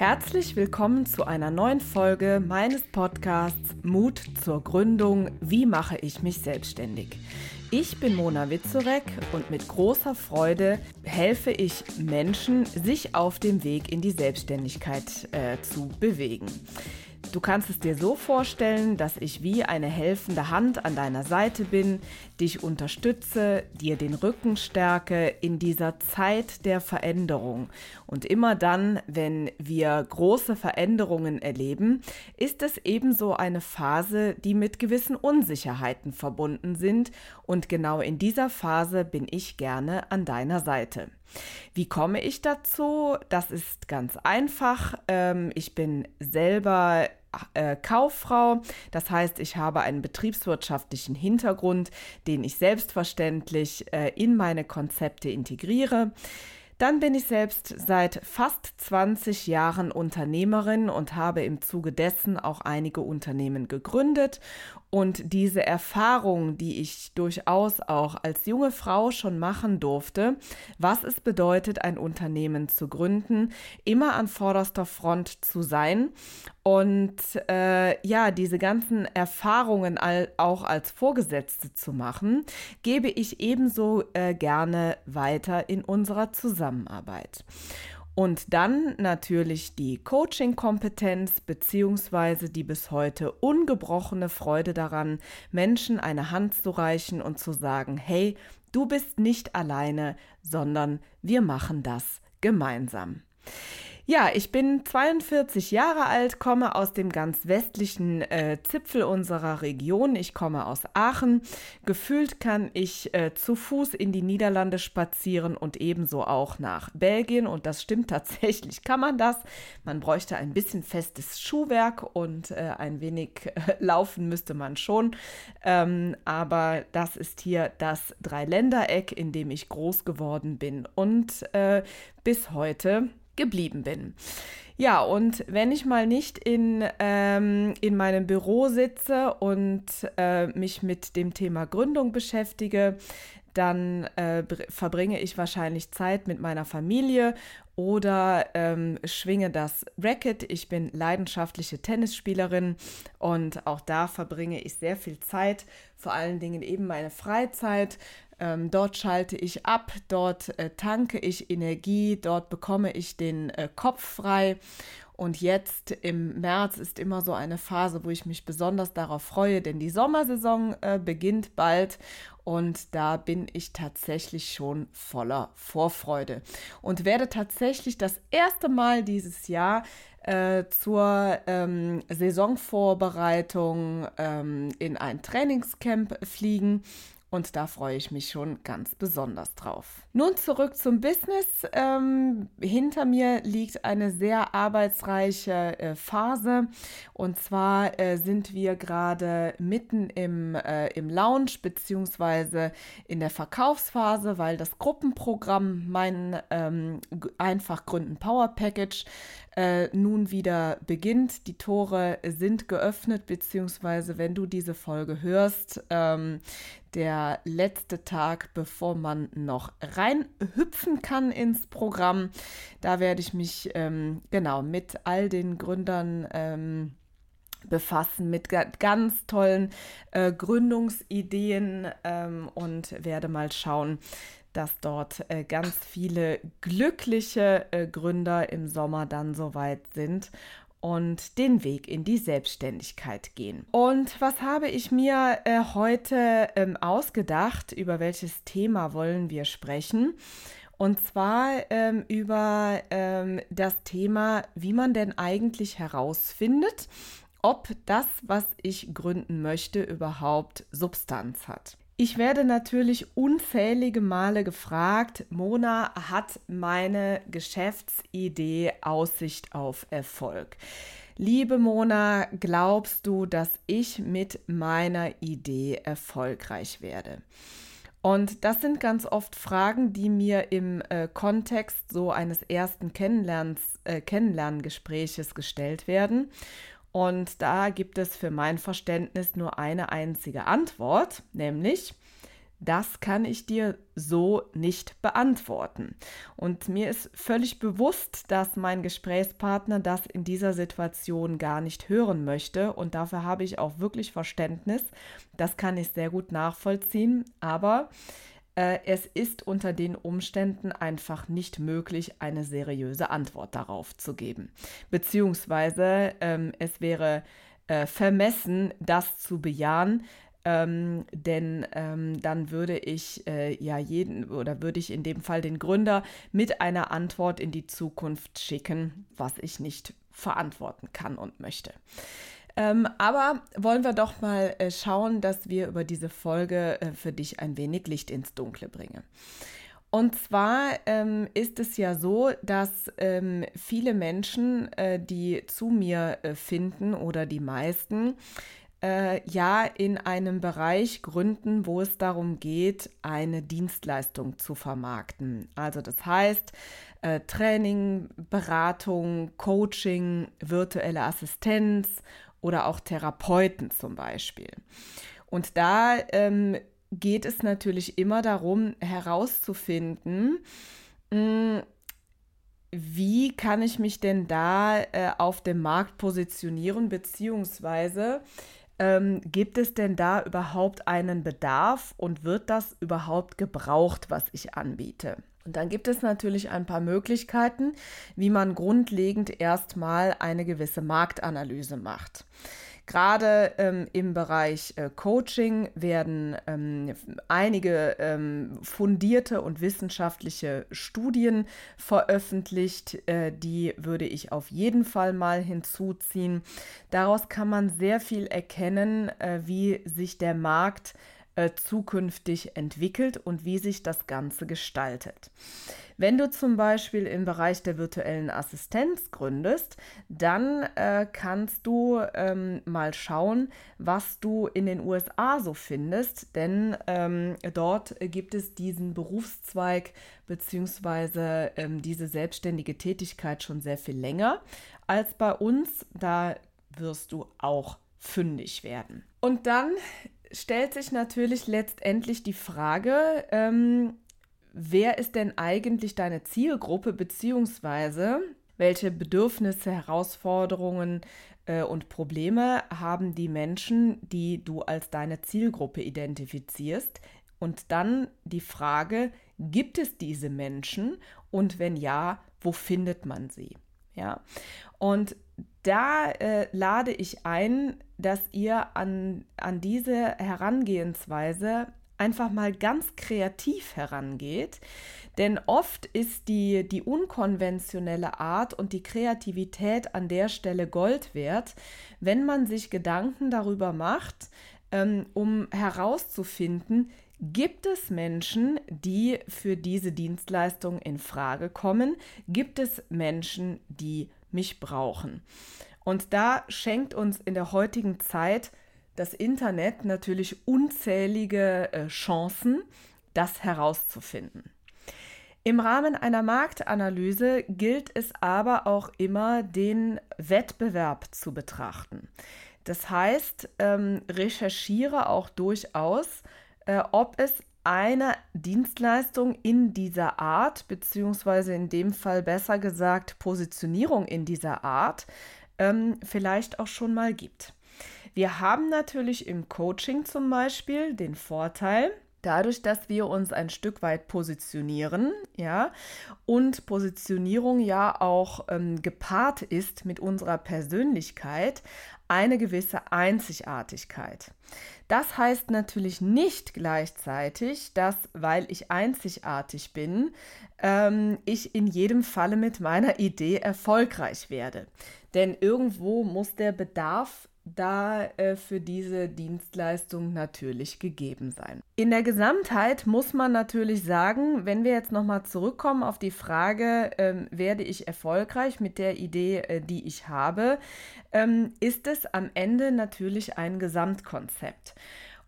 Herzlich willkommen zu einer neuen Folge meines Podcasts Mut zur Gründung. Wie mache ich mich selbstständig? Ich bin Mona Witzorek und mit großer Freude helfe ich Menschen, sich auf dem Weg in die Selbstständigkeit äh, zu bewegen. Du kannst es dir so vorstellen, dass ich wie eine helfende Hand an deiner Seite bin, dich unterstütze, dir den Rücken stärke in dieser Zeit der Veränderung. Und immer dann, wenn wir große Veränderungen erleben, ist es ebenso eine Phase, die mit gewissen Unsicherheiten verbunden sind. Und genau in dieser Phase bin ich gerne an deiner Seite. Wie komme ich dazu? Das ist ganz einfach. Ähm, ich bin selber äh, Kauffrau. Das heißt, ich habe einen betriebswirtschaftlichen Hintergrund, den ich selbstverständlich äh, in meine Konzepte integriere. Dann bin ich selbst seit fast 20 Jahren Unternehmerin und habe im Zuge dessen auch einige Unternehmen gegründet. Und diese Erfahrung, die ich durchaus auch als junge Frau schon machen durfte, was es bedeutet, ein Unternehmen zu gründen, immer an vorderster Front zu sein und äh, ja, diese ganzen Erfahrungen all, auch als Vorgesetzte zu machen, gebe ich ebenso äh, gerne weiter in unserer Zusammenarbeit. Und dann natürlich die Coaching-Kompetenz beziehungsweise die bis heute ungebrochene Freude daran, Menschen eine Hand zu reichen und zu sagen, hey, du bist nicht alleine, sondern wir machen das gemeinsam. Ja, ich bin 42 Jahre alt, komme aus dem ganz westlichen äh, Zipfel unserer Region. Ich komme aus Aachen. Gefühlt kann ich äh, zu Fuß in die Niederlande spazieren und ebenso auch nach Belgien. Und das stimmt tatsächlich, kann man das. Man bräuchte ein bisschen festes Schuhwerk und äh, ein wenig äh, laufen müsste man schon. Ähm, aber das ist hier das Dreiländereck, in dem ich groß geworden bin. Und äh, bis heute geblieben bin. Ja, und wenn ich mal nicht in, ähm, in meinem Büro sitze und äh, mich mit dem Thema Gründung beschäftige, dann äh, verbringe ich wahrscheinlich Zeit mit meiner Familie oder ähm, schwinge das Racket. Ich bin leidenschaftliche Tennisspielerin und auch da verbringe ich sehr viel Zeit, vor allen Dingen eben meine Freizeit ähm, dort schalte ich ab, dort äh, tanke ich Energie, dort bekomme ich den äh, Kopf frei. Und jetzt im März ist immer so eine Phase, wo ich mich besonders darauf freue, denn die Sommersaison äh, beginnt bald und da bin ich tatsächlich schon voller Vorfreude. Und werde tatsächlich das erste Mal dieses Jahr äh, zur ähm, Saisonvorbereitung ähm, in ein Trainingscamp fliegen und da freue ich mich schon ganz besonders drauf. Nun zurück zum Business. Ähm, hinter mir liegt eine sehr arbeitsreiche äh, Phase. Und zwar äh, sind wir gerade mitten im, äh, im Lounge beziehungsweise in der Verkaufsphase, weil das Gruppenprogramm mein ähm, Einfach Power Package äh, nun wieder beginnt. Die Tore sind geöffnet, beziehungsweise wenn du diese Folge hörst, ähm, der letzte Tag, bevor man noch reinhüpfen kann ins Programm. Da werde ich mich ähm, genau mit all den Gründern ähm, befassen mit ganz tollen äh, Gründungsideen ähm, und werde mal schauen, dass dort äh, ganz viele glückliche äh, Gründer im Sommer dann soweit sind und den Weg in die Selbstständigkeit gehen. Und was habe ich mir äh, heute ähm, ausgedacht? Über welches Thema wollen wir sprechen? Und zwar ähm, über ähm, das Thema, wie man denn eigentlich herausfindet, ob das, was ich gründen möchte, überhaupt Substanz hat. Ich werde natürlich unzählige Male gefragt, Mona, hat meine Geschäftsidee Aussicht auf Erfolg? Liebe Mona, glaubst du, dass ich mit meiner Idee erfolgreich werde? Und das sind ganz oft Fragen, die mir im äh, Kontext so eines ersten Kennenlernens, äh, Kennenlerngespräches gestellt werden. Und da gibt es für mein Verständnis nur eine einzige Antwort, nämlich das kann ich dir so nicht beantworten. Und mir ist völlig bewusst, dass mein Gesprächspartner das in dieser Situation gar nicht hören möchte. Und dafür habe ich auch wirklich Verständnis. Das kann ich sehr gut nachvollziehen. Aber es ist unter den Umständen einfach nicht möglich, eine seriöse Antwort darauf zu geben. Beziehungsweise ähm, es wäre äh, vermessen, das zu bejahen, ähm, denn ähm, dann würde ich äh, ja jeden oder würde ich in dem Fall den Gründer mit einer Antwort in die Zukunft schicken, was ich nicht verantworten kann und möchte. Ähm, aber wollen wir doch mal äh, schauen, dass wir über diese Folge äh, für dich ein wenig Licht ins Dunkle bringen. Und zwar ähm, ist es ja so, dass ähm, viele Menschen, äh, die zu mir äh, finden oder die meisten, äh, ja in einem Bereich gründen, wo es darum geht, eine Dienstleistung zu vermarkten. Also das heißt äh, Training, Beratung, Coaching, virtuelle Assistenz oder auch Therapeuten zum Beispiel. Und da ähm, geht es natürlich immer darum herauszufinden, mh, hm, wie kann ich mich denn da äh, auf dem Markt positionieren, beziehungsweise ähm, gibt es denn da überhaupt einen Bedarf und wird das überhaupt gebraucht, was ich anbiete? Und dann gibt es natürlich ein paar Möglichkeiten, wie man grundlegend erstmal eine gewisse Marktanalyse macht. Gerade ähm, im Bereich äh, Coaching werden ähm, einige ähm, fundierte und wissenschaftliche Studien veröffentlicht. Äh, die würde ich auf jeden Fall mal hinzuziehen. Daraus kann man sehr viel erkennen, äh, wie sich der Markt äh, zukünftig entwickelt und wie sich das Ganze gestaltet. Wenn du zum Beispiel im Bereich der virtuellen Assistenz gründest, dann äh, kannst du ähm, mal schauen, was du in den USA so findest, denn ähm, dort gibt es diesen Berufszweig bzw. Ähm, diese selbstständige Tätigkeit schon sehr viel länger als bei uns. Da wirst du auch fündig werden. Und dann stellt sich natürlich letztendlich die Frage, ähm, wer ist denn eigentlich deine Zielgruppe, beziehungsweise welche Bedürfnisse, Herausforderungen äh, und Probleme haben die Menschen, die du als deine Zielgruppe identifizierst? Und dann die Frage, gibt es diese Menschen und wenn ja, wo findet man sie? Ja, und da äh, lade ich ein, dass ihr an, an diese Herangehensweise einfach mal ganz kreativ herangeht. Denn oft ist die, die unkonventionelle Art und die Kreativität an der Stelle Gold wert, wenn man sich Gedanken darüber macht, ähm, um herauszufinden, Gibt es Menschen, die für diese Dienstleistung in Frage kommen? Gibt es Menschen, die mich brauchen? Und da schenkt uns in der heutigen Zeit das Internet natürlich unzählige äh, Chancen, das herauszufinden. Im Rahmen einer Marktanalyse gilt es aber auch immer, den Wettbewerb zu betrachten. Das heißt, ähm, recherchiere auch durchaus, äh, ob es eine Dienstleistung in dieser Art, beziehungsweise in dem Fall besser gesagt Positionierung in dieser Art, ähm, vielleicht auch schon mal gibt. Wir haben natürlich im Coaching zum Beispiel den Vorteil, dadurch, dass wir uns ein Stück weit positionieren, ja, und Positionierung ja auch ähm, gepaart ist mit unserer Persönlichkeit, eine gewisse Einzigartigkeit. Das heißt natürlich nicht gleichzeitig, dass, weil ich einzigartig bin, ähm, ich in jedem Falle mit meiner Idee erfolgreich werde. Denn irgendwo muss der Bedarf da äh, für diese Dienstleistung natürlich gegeben sein. In der Gesamtheit muss man natürlich sagen, wenn wir jetzt nochmal zurückkommen auf die Frage, ähm, werde ich erfolgreich mit der Idee, äh, die ich habe, ähm, ist es am Ende natürlich ein Gesamtkonzept.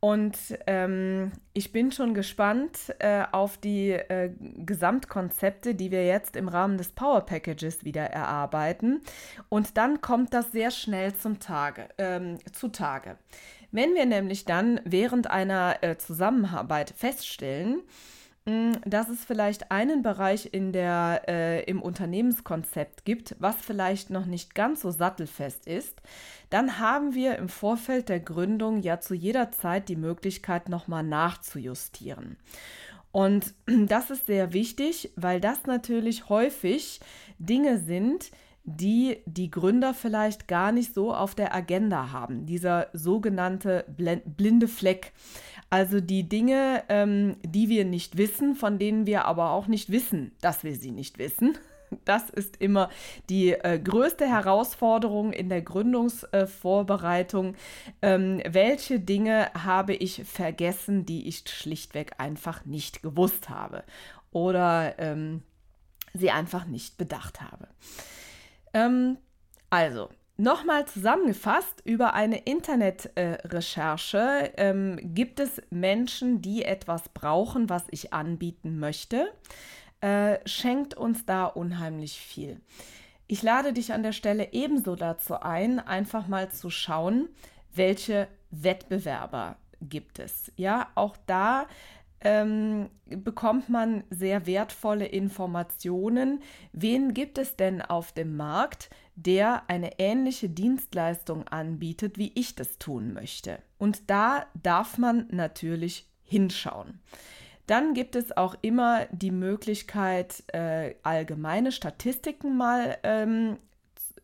Und ähm, ich bin schon gespannt äh, auf die äh, Gesamtkonzepte, die wir jetzt im Rahmen des Power Packages wieder erarbeiten. Und dann kommt das sehr schnell zum Tage, ähm, zutage. Wenn wir nämlich dann während einer äh, Zusammenarbeit feststellen, dass es vielleicht einen Bereich in der, äh, im Unternehmenskonzept gibt, was vielleicht noch nicht ganz so sattelfest ist, dann haben wir im Vorfeld der Gründung ja zu jeder Zeit die Möglichkeit, nochmal nachzujustieren. Und das ist sehr wichtig, weil das natürlich häufig Dinge sind, die die Gründer vielleicht gar nicht so auf der Agenda haben. Dieser sogenannte blinde Fleck. Also die Dinge, ähm, die wir nicht wissen, von denen wir aber auch nicht wissen, dass wir sie nicht wissen. Das ist immer die äh, größte Herausforderung in der Gründungsvorbereitung. Äh, ähm, welche Dinge habe ich vergessen, die ich schlichtweg einfach nicht gewusst habe oder ähm, sie einfach nicht bedacht habe? Ähm, also, Nochmal zusammengefasst, über eine Internetrecherche äh, ähm, gibt es Menschen, die etwas brauchen, was ich anbieten möchte. Äh, schenkt uns da unheimlich viel. Ich lade dich an der Stelle ebenso dazu ein, einfach mal zu schauen, welche Wettbewerber gibt es. Ja, auch da ähm, bekommt man sehr wertvolle Informationen. Wen gibt es denn auf dem Markt, der eine ähnliche Dienstleistung anbietet, wie ich das tun möchte? Und da darf man natürlich hinschauen. Dann gibt es auch immer die Möglichkeit, äh, allgemeine Statistiken mal ähm,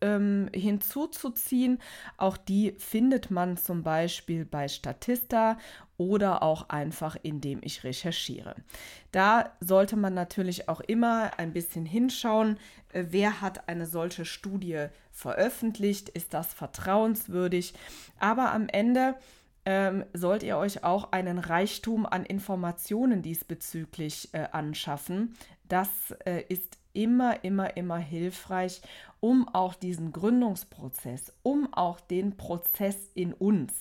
ähm, hinzuzuziehen. Auch die findet man zum Beispiel bei Statista oder auch einfach indem ich recherchiere. Da sollte man natürlich auch immer ein bisschen hinschauen, äh, wer hat eine solche Studie veröffentlicht, ist das vertrauenswürdig. Aber am Ende ähm, sollt ihr euch auch einen Reichtum an Informationen diesbezüglich äh, anschaffen. Das äh, ist immer, immer, immer hilfreich, um auch diesen Gründungsprozess, um auch den Prozess in uns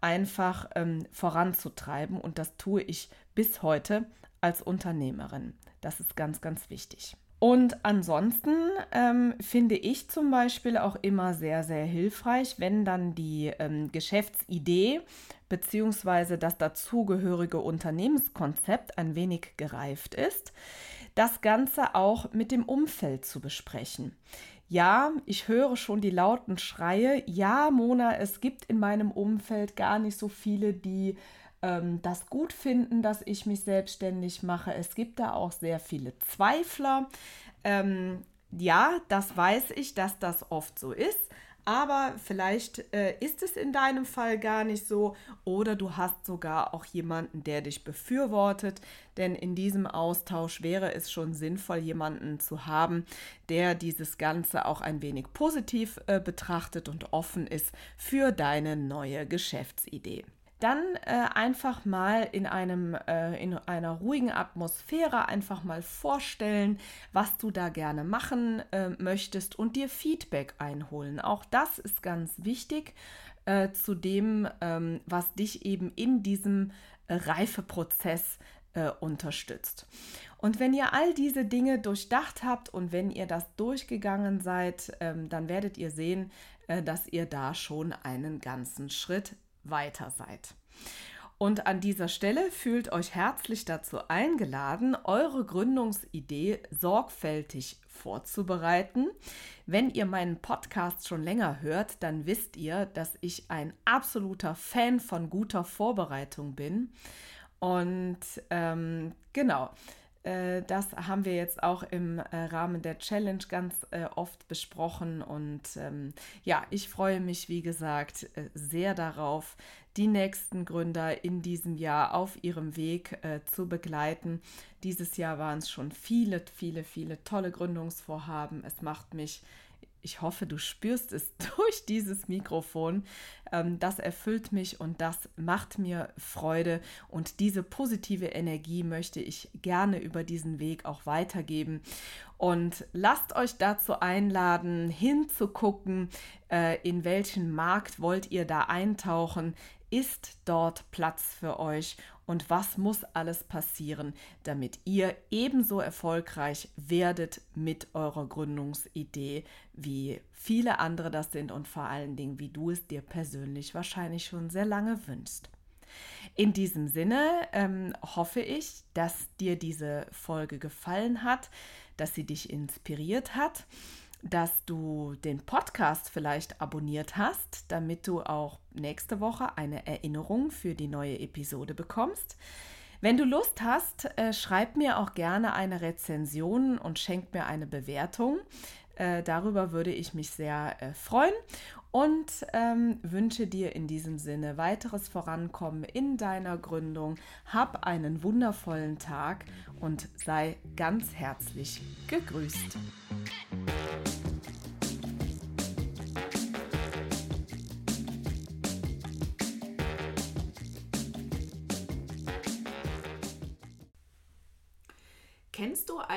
einfach ähm, voranzutreiben. Und das tue ich bis heute als Unternehmerin. Das ist ganz, ganz wichtig. Und ansonsten ähm, finde ich zum Beispiel auch immer sehr, sehr hilfreich, wenn dann die ähm, Geschäftsidee bzw. das dazugehörige Unternehmenskonzept ein wenig gereift ist, das Ganze auch mit dem Umfeld zu besprechen. Ja, ich höre schon die lauten Schreie. Ja, Mona, es gibt in meinem Umfeld gar nicht so viele, die ähm, das gut finden, dass ich mich selbstständig mache. Es gibt da auch sehr viele Zweifler. Ähm, ja, das weiß ich, dass das oft so ist aber vielleicht äh, ist es in deinem Fall gar nicht so. Oder du hast sogar auch jemanden, der dich befürwortet, denn in diesem Austausch wäre es schon sinnvoll, jemanden zu haben, der dieses Ganze auch ein wenig positiv äh, betrachtet und offen ist für deine neue Geschäftsidee dann äh, einfach mal in einem äh, in einer ruhigen Atmosphäre einfach mal vorstellen, was du da gerne machen äh, möchtest und dir Feedback einholen. Auch das ist ganz wichtig äh, zu dem, ähm, was dich eben in diesem äh, Reifeprozess äh, unterstützt. Und wenn ihr all diese Dinge durchdacht habt und wenn ihr das durchgegangen seid, ähm, dann werdet ihr sehen, dass ihr da schon einen ganzen Schritt weiter seid. Und an dieser Stelle fühlt euch herzlich dazu eingeladen, eure Gründungsidee sorgfältig vorzubereiten. Wenn ihr meinen Podcast schon länger hört, dann wisst ihr, dass ich ein absoluter Fan von guter Vorbereitung bin. Und ähm, genau, das haben wir jetzt auch im äh, Rahmen der Challenge ganz äh, oft besprochen. Und ähm, ja, ich freue mich, wie gesagt, sehr darauf, die nächsten Gründer in diesem Jahr auf ihrem Weg zu begleiten. Dieses Jahr waren es schon viele, viele, viele tolle Gründungsvorhaben. Es macht mich ich hoffe, du spürst es durch dieses Mikrofon. Ähm, das erfüllt mich und das macht mir Freude. Und diese positive Energie möchte ich gerne über diesen Weg auch weitergeben. Und lasst euch dazu einladen, hinzugucken, äh, in welchen Markt wollt ihr da eintauchen. Ist dort Platz für euch? und was muss alles passieren, damit ihr ebenso erfolgreich werdet mit eurer Gründungsidee, wie viele andere das sind und vor allen Dingen, wie du es dir persönlich wahrscheinlich schon sehr lange wünschst. In diesem Sinne ähm, hoffe ich, dass dir diese Folge gefallen hat, dass sie dich inspiriert hat dass du den Podcast vielleicht abonniert hast, damit du auch nächste Woche eine Erinnerung für die neue Episode bekommst. Wenn du Lust hast, äh, schreib mir auch gerne eine Rezension und schenk mir eine Bewertung. Äh, darüber würde ich mich sehr äh, freuen und ähm, wünsche dir in diesem Sinne weiteres Vorankommen in deiner Gründung. Hab einen wundervollen Tag und sei ganz herzlich gegrüßt.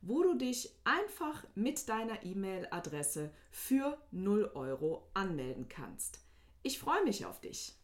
wo du dich einfach mit deiner E-Mail-Adresse für 0 Euro anmelden kannst. Ich freue mich auf dich.